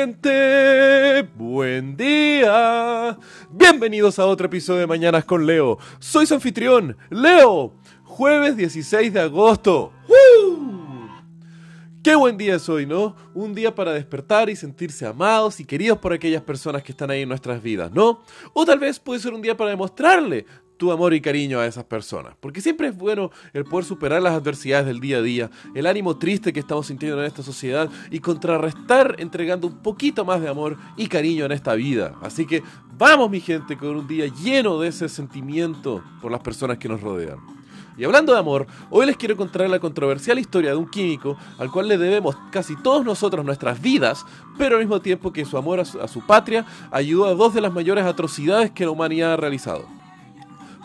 gente? Buen día. Bienvenidos a otro episodio de Mañanas con Leo. Soy su anfitrión, Leo. Jueves 16 de agosto. Qué buen día es hoy, ¿no? Un día para despertar y sentirse amados y queridos por aquellas personas que están ahí en nuestras vidas, ¿no? O tal vez puede ser un día para demostrarle tu amor y cariño a esas personas. Porque siempre es bueno el poder superar las adversidades del día a día, el ánimo triste que estamos sintiendo en esta sociedad y contrarrestar entregando un poquito más de amor y cariño en esta vida. Así que vamos mi gente con un día lleno de ese sentimiento por las personas que nos rodean. Y hablando de amor, hoy les quiero contar la controversial historia de un químico al cual le debemos casi todos nosotros nuestras vidas, pero al mismo tiempo que su amor a su, patria ayudó a dos de las mayores atrocidades que la humanidad ha realizado.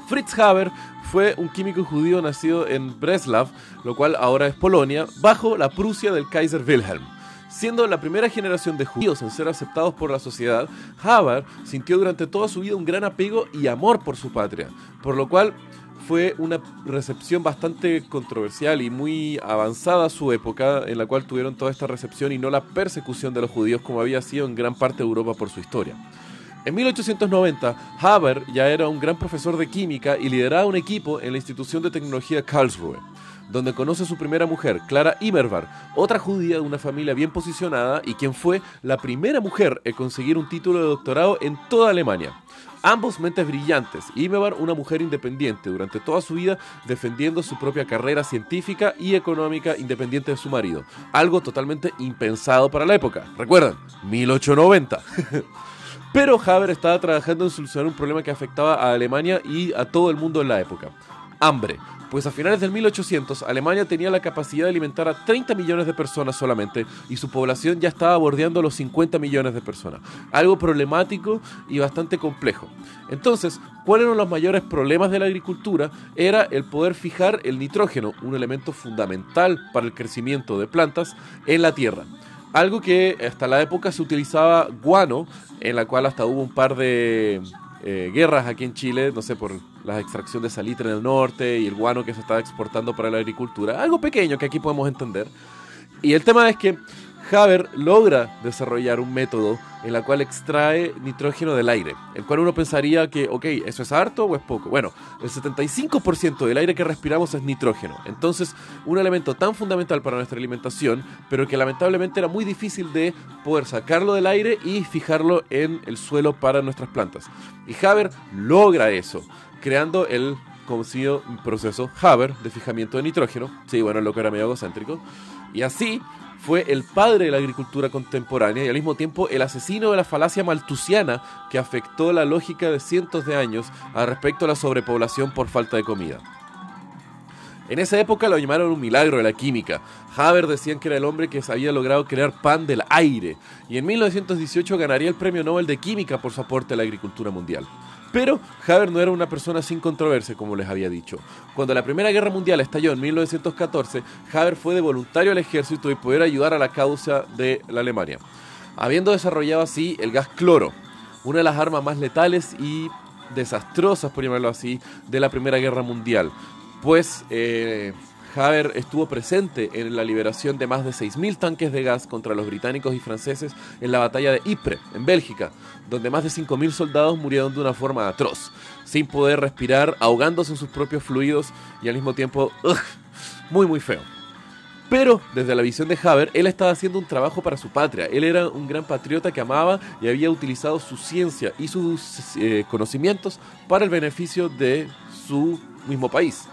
Fritz Haber fue un químico judío nacido en Breslau, lo cual ahora es Polonia, bajo la Prusia del Kaiser Wilhelm. Siendo la primera generación de judíos en ser aceptados por la sociedad, Haber sintió durante toda su vida un gran apego y amor por su patria, por lo cual fue una recepción bastante controversial y muy avanzada a su época, en la cual tuvieron toda esta recepción y no la persecución de los judíos como había sido en gran parte de Europa por su historia. En 1890, Haber ya era un gran profesor de química y lideraba un equipo en la institución de tecnología Karlsruhe, donde conoce a su primera mujer, Clara Immerwahr, otra judía de una familia bien posicionada y quien fue la primera mujer en conseguir un título de doctorado en toda Alemania. Ambos mentes brillantes, Immerwahr una mujer independiente durante toda su vida defendiendo su propia carrera científica y económica independiente de su marido, algo totalmente impensado para la época. Recuerdan, 1890. Pero Haber estaba trabajando en solucionar un problema que afectaba a Alemania y a todo el mundo en la época. Hambre. Pues a finales del 1800 Alemania tenía la capacidad de alimentar a 30 millones de personas solamente y su población ya estaba bordeando los 50 millones de personas. Algo problemático y bastante complejo. Entonces, ¿cuáles eran los mayores problemas de la agricultura? Era el poder fijar el nitrógeno, un elemento fundamental para el crecimiento de plantas, en la tierra. Algo que hasta la época se utilizaba guano, en la cual hasta hubo un par de eh, guerras aquí en Chile, no sé, por la extracción de salitre en el norte y el guano que se estaba exportando para la agricultura. Algo pequeño que aquí podemos entender. Y el tema es que Haber logra desarrollar un método en el cual extrae nitrógeno del aire, el cual uno pensaría que, ok, ¿eso es harto o es poco? Bueno, el 75% del aire que respiramos es nitrógeno, entonces un elemento tan fundamental para nuestra alimentación, pero que lamentablemente era muy difícil de poder sacarlo del aire y fijarlo en el suelo para nuestras plantas. Y Haber logra eso, creando el conocido proceso Haber de fijamiento de nitrógeno, sí, bueno, lo que era medio egocéntrico, y así fue el padre de la agricultura contemporánea y al mismo tiempo el asesino de la falacia maltusiana que afectó la lógica de cientos de años al respecto a la sobrepoblación por falta de comida. En esa época lo llamaron un milagro de la química. Haber decían que era el hombre que había logrado crear pan del aire y en 1918 ganaría el premio Nobel de Química por su aporte a la agricultura mundial. Pero Haber no era una persona sin controversia, como les había dicho. Cuando la Primera Guerra Mundial estalló en 1914, Haber fue de voluntario al ejército y poder ayudar a la causa de la Alemania, habiendo desarrollado así el gas cloro, una de las armas más letales y desastrosas, por llamarlo así, de la Primera Guerra Mundial. Pues eh, Haber estuvo presente en la liberación de más de 6.000 tanques de gas contra los británicos y franceses en la batalla de Ypres, en Bélgica, donde más de 5.000 soldados murieron de una forma atroz, sin poder respirar, ahogándose en sus propios fluidos y al mismo tiempo, ugh, muy muy feo. Pero desde la visión de Haber, él estaba haciendo un trabajo para su patria. Él era un gran patriota que amaba y había utilizado su ciencia y sus eh, conocimientos para el beneficio de su mismo país.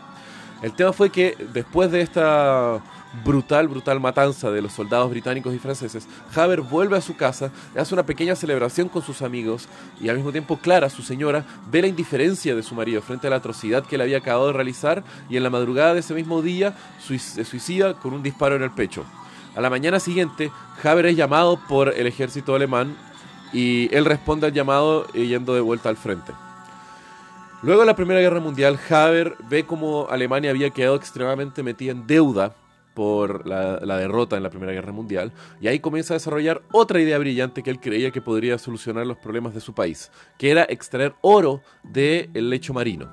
El tema fue que después de esta brutal, brutal matanza de los soldados británicos y franceses, Haber vuelve a su casa, hace una pequeña celebración con sus amigos y al mismo tiempo Clara, su señora, ve la indiferencia de su marido frente a la atrocidad que le había acabado de realizar y en la madrugada de ese mismo día se suicida con un disparo en el pecho. A la mañana siguiente, Haber es llamado por el ejército alemán y él responde al llamado yendo de vuelta al frente. Luego de la Primera Guerra Mundial, Haber ve cómo Alemania había quedado extremadamente metida en deuda por la, la, derrota en la Primera Guerra Mundial, y ahí comienza a desarrollar otra idea brillante que él creía que podría solucionar los problemas de su país, que era extraer oro del lecho marino.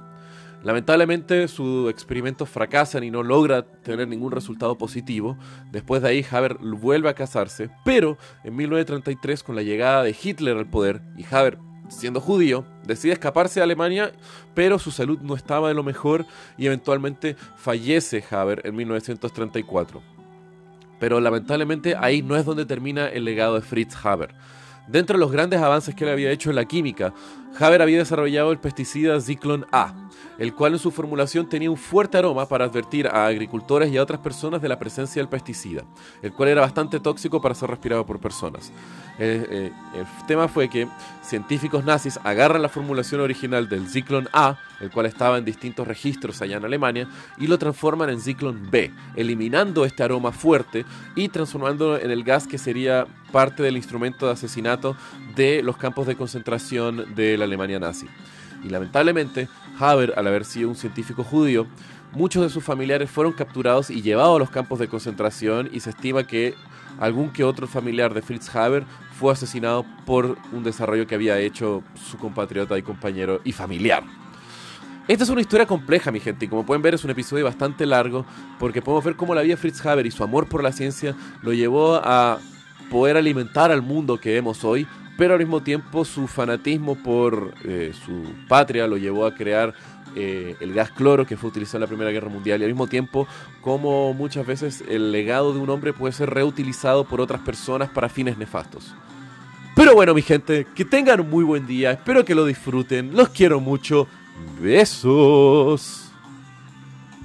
Lamentablemente sus experimentos fracasan y no logra tener ningún resultado positivo. Después de ahí Haber vuelve a casarse, pero en 1933 con la llegada de Hitler al poder y Haber siendo judío, decide escaparse de Alemania, pero su salud no estaba de lo mejor y eventualmente fallece Haber en 1934. Pero lamentablemente ahí no es donde termina el legado de Fritz Haber. Dentro de los grandes avances que él había hecho en la química, Haber había desarrollado el pesticida Zyklon A, el cual en su formulación tenía un fuerte aroma para advertir a agricultores y a otras personas de la presencia del pesticida, el cual era bastante tóxico para ser respirado por personas. Eh, eh, el tema fue que científicos nazis agarran la formulación original del Zyklon A, el cual estaba en distintos registros allá en Alemania, y lo transforman en Zyklon B, eliminando este aroma fuerte y transformándolo en el gas que sería parte del instrumento de asesinato de los campos de concentración de la Alemania nazi. Y lamentablemente, Haber, al haber sido un científico judío, muchos de sus familiares fueron capturados y llevados a los campos de concentración y se estima que algún que otro familiar de Fritz Haber fue asesinado por un desarrollo que había hecho su compatriota y compañero y familiar. Esta es una historia compleja, mi gente, y como pueden ver es un episodio bastante largo porque podemos ver cómo la vida de Fritz Haber y su amor por la ciencia lo llevó a poder alimentar al mundo que vemos hoy, pero al mismo tiempo su fanatismo por eh, su patria lo llevó a crear eh, el gas cloro que fue utilizado en la Primera Guerra Mundial y al mismo tiempo como muchas veces el legado de un hombre puede ser reutilizado por otras personas para fines nefastos. Pero bueno mi gente, que tengan un muy buen día, espero que lo disfruten, los quiero mucho, besos.